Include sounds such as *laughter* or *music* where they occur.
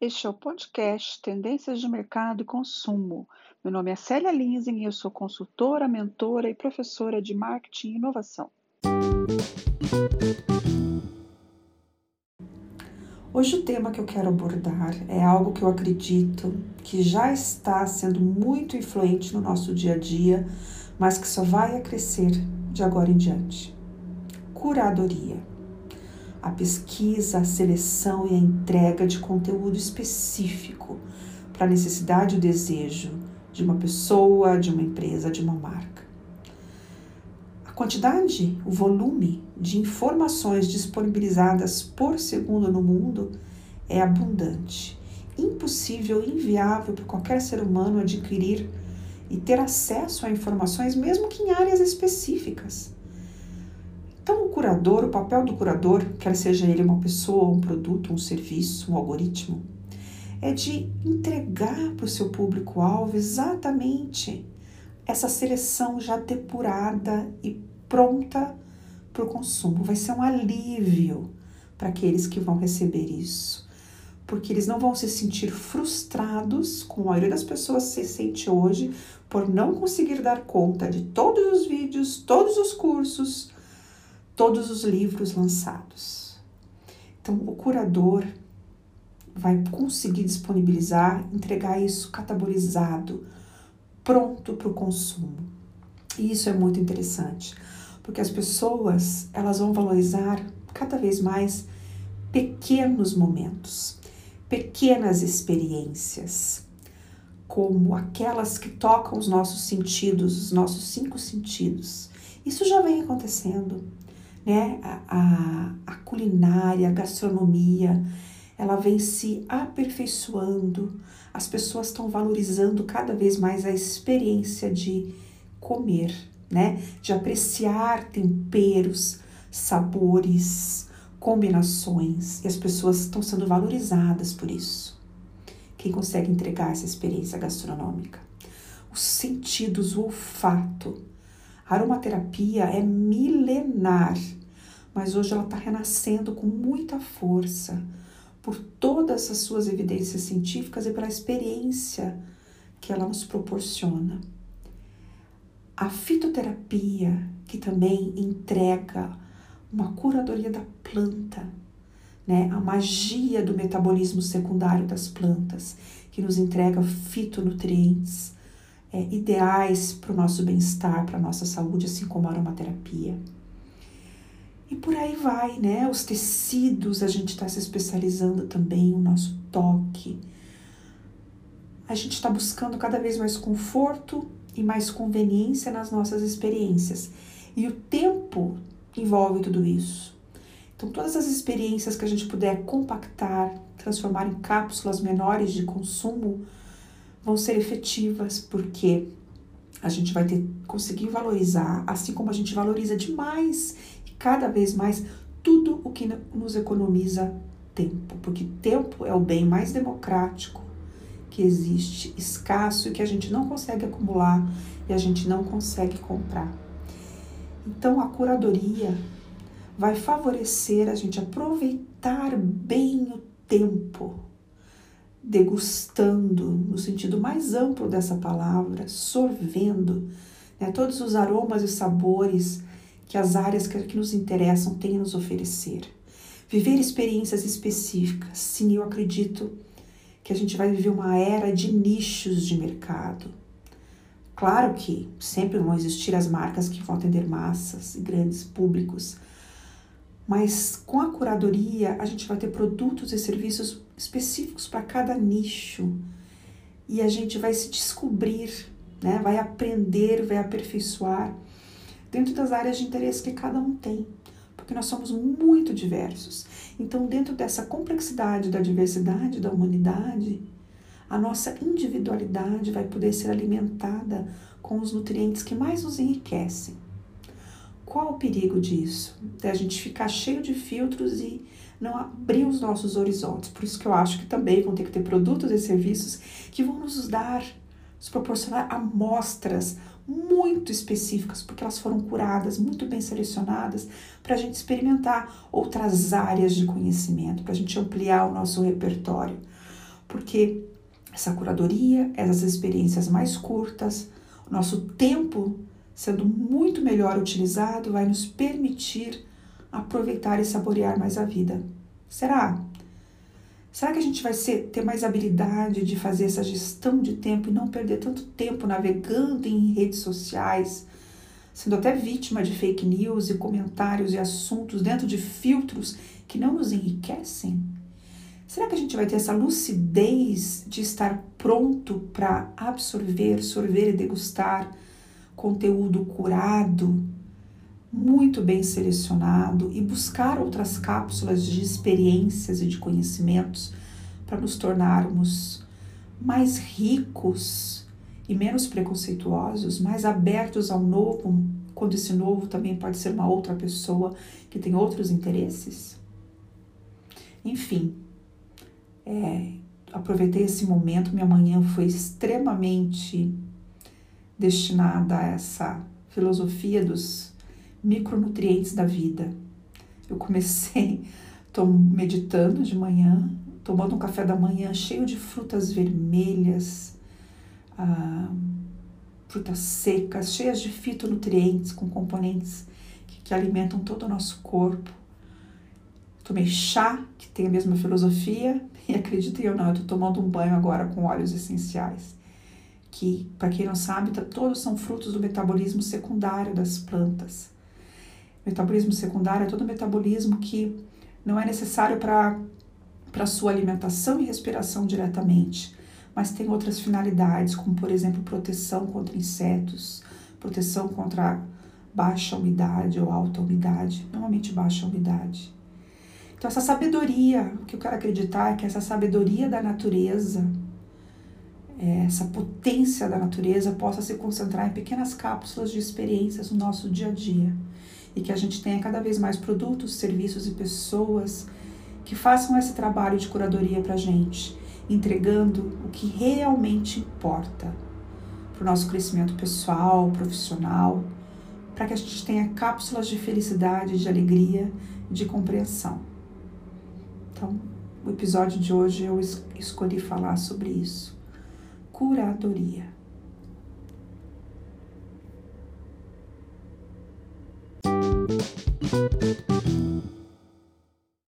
Este é o podcast Tendências de Mercado e Consumo. Meu nome é Célia Linsing e eu sou consultora, mentora e professora de marketing e inovação. Hoje o tema que eu quero abordar é algo que eu acredito que já está sendo muito influente no nosso dia a dia, mas que só vai crescer de agora em diante. Curadoria. A pesquisa, a seleção e a entrega de conteúdo específico para a necessidade e o desejo de uma pessoa, de uma empresa, de uma marca. A quantidade, o volume de informações disponibilizadas por segundo no mundo é abundante, impossível, inviável para qualquer ser humano adquirir e ter acesso a informações, mesmo que em áreas específicas. Curador, o papel do curador, quer seja ele uma pessoa, um produto, um serviço, um algoritmo, é de entregar para o seu público-alvo exatamente essa seleção já depurada e pronta para o consumo. Vai ser um alívio para aqueles que vão receber isso, porque eles não vão se sentir frustrados, como a maioria das pessoas se sente hoje, por não conseguir dar conta de todos os vídeos, todos os cursos, todos os livros lançados. Então, o curador vai conseguir disponibilizar, entregar isso catabolizado, pronto para o consumo. E isso é muito interessante, porque as pessoas elas vão valorizar cada vez mais pequenos momentos, pequenas experiências, como aquelas que tocam os nossos sentidos, os nossos cinco sentidos. Isso já vem acontecendo, né? A, a, culinária, a gastronomia, ela vem se aperfeiçoando, as pessoas estão valorizando cada vez mais a experiência de comer, né? De apreciar temperos, sabores, combinações, e as pessoas estão sendo valorizadas por isso. Quem consegue entregar essa experiência gastronômica? Os sentidos, o olfato. A aromaterapia é milenar, mas hoje ela está renascendo com muita força por todas as suas evidências científicas e pela experiência que ela nos proporciona. A fitoterapia, que também entrega uma curadoria da planta, né? a magia do metabolismo secundário das plantas, que nos entrega fitonutrientes é, ideais para o nosso bem-estar, para a nossa saúde, assim como a aromaterapia. E por aí vai, né? Os tecidos, a gente está se especializando também, o nosso toque. A gente está buscando cada vez mais conforto e mais conveniência nas nossas experiências. E o tempo envolve tudo isso. Então, todas as experiências que a gente puder compactar, transformar em cápsulas menores de consumo, vão ser efetivas, porque a gente vai ter conseguir valorizar, assim como a gente valoriza demais cada vez mais tudo o que nos economiza tempo, porque tempo é o bem mais democrático que existe, escasso e que a gente não consegue acumular e a gente não consegue comprar. Então a curadoria vai favorecer a gente aproveitar bem o tempo, degustando no sentido mais amplo dessa palavra, sorvendo né, todos os aromas e sabores que as áreas que, nos interessam têm a nos oferecer. Viver experiências específicas. Sim, eu acredito que a gente vai viver uma era de nichos de mercado. Claro que sempre vão existir as marcas que vão atender massas e grandes públicos, mas com a curadoria a gente vai ter produtos e serviços específicos para cada nicho e a gente vai se descobrir, né? vai aprender, vai aperfeiçoar dentro das áreas de interesse que cada um tem, porque nós somos muito diversos. Então, dentro dessa complexidade da diversidade da humanidade, a nossa individualidade vai poder ser alimentada com os nutrientes que mais nos enriquecem. Qual o perigo disso? É a gente ficar cheio de filtros e não abrir os nossos horizontes. Por isso que eu acho que também vão ter que ter produtos e serviços que vão nos dar, nos proporcionar amostras muito específicas, porque elas foram curadas, muito bem selecionadas, para a gente experimentar outras áreas de conhecimento, para a gente ampliar o nosso repertório. Porque essa curadoria, essas experiências mais curtas, o nosso tempo sendo muito melhor utilizado, vai nos permitir aproveitar e saborear mais a vida. Será? Será que a gente vai ser, ter mais habilidade de fazer essa gestão de tempo e não perder tanto tempo navegando em redes sociais, sendo até vítima de fake news e comentários e assuntos dentro de filtros que não nos enriquecem? Será que a gente vai ter essa lucidez de estar pronto para absorver, sorver e degustar conteúdo curado, muito bem selecionado e buscar outras cápsulas de experiências e de conhecimentos para nos tornarmos mais ricos e menos preconceituosos, mais abertos ao novo, quando esse novo também pode ser uma outra pessoa que tem outros interesses? Enfim, é, aproveitei esse momento. Minha manhã foi extremamente destinada a essa filosofia dos micronutrientes da vida. Eu comecei tô meditando de manhã, tomando um café da manhã cheio de frutas vermelhas, ah, frutas secas, cheias de fitonutrientes, com componentes que, que alimentam todo o nosso corpo. Tomei chá, que tem a mesma filosofia, e *laughs* acreditem ou não, eu estou tomando um banho agora com óleos essenciais, que, para quem não sabe, todos são frutos do metabolismo secundário das plantas. Metabolismo secundário é todo metabolismo que não é necessário para a sua alimentação e respiração diretamente, mas tem outras finalidades, como por exemplo proteção contra insetos, proteção contra baixa umidade ou alta umidade, normalmente baixa umidade. Então, essa sabedoria, o que eu quero acreditar é que essa sabedoria da natureza, é, essa potência da natureza possa se concentrar em pequenas cápsulas de experiências no nosso dia a dia e que a gente tenha cada vez mais produtos, serviços e pessoas que façam esse trabalho de curadoria para a gente, entregando o que realmente importa para o nosso crescimento pessoal, profissional, para que a gente tenha cápsulas de felicidade, de alegria, de compreensão. Então, o episódio de hoje eu escolhi falar sobre isso. Curadoria.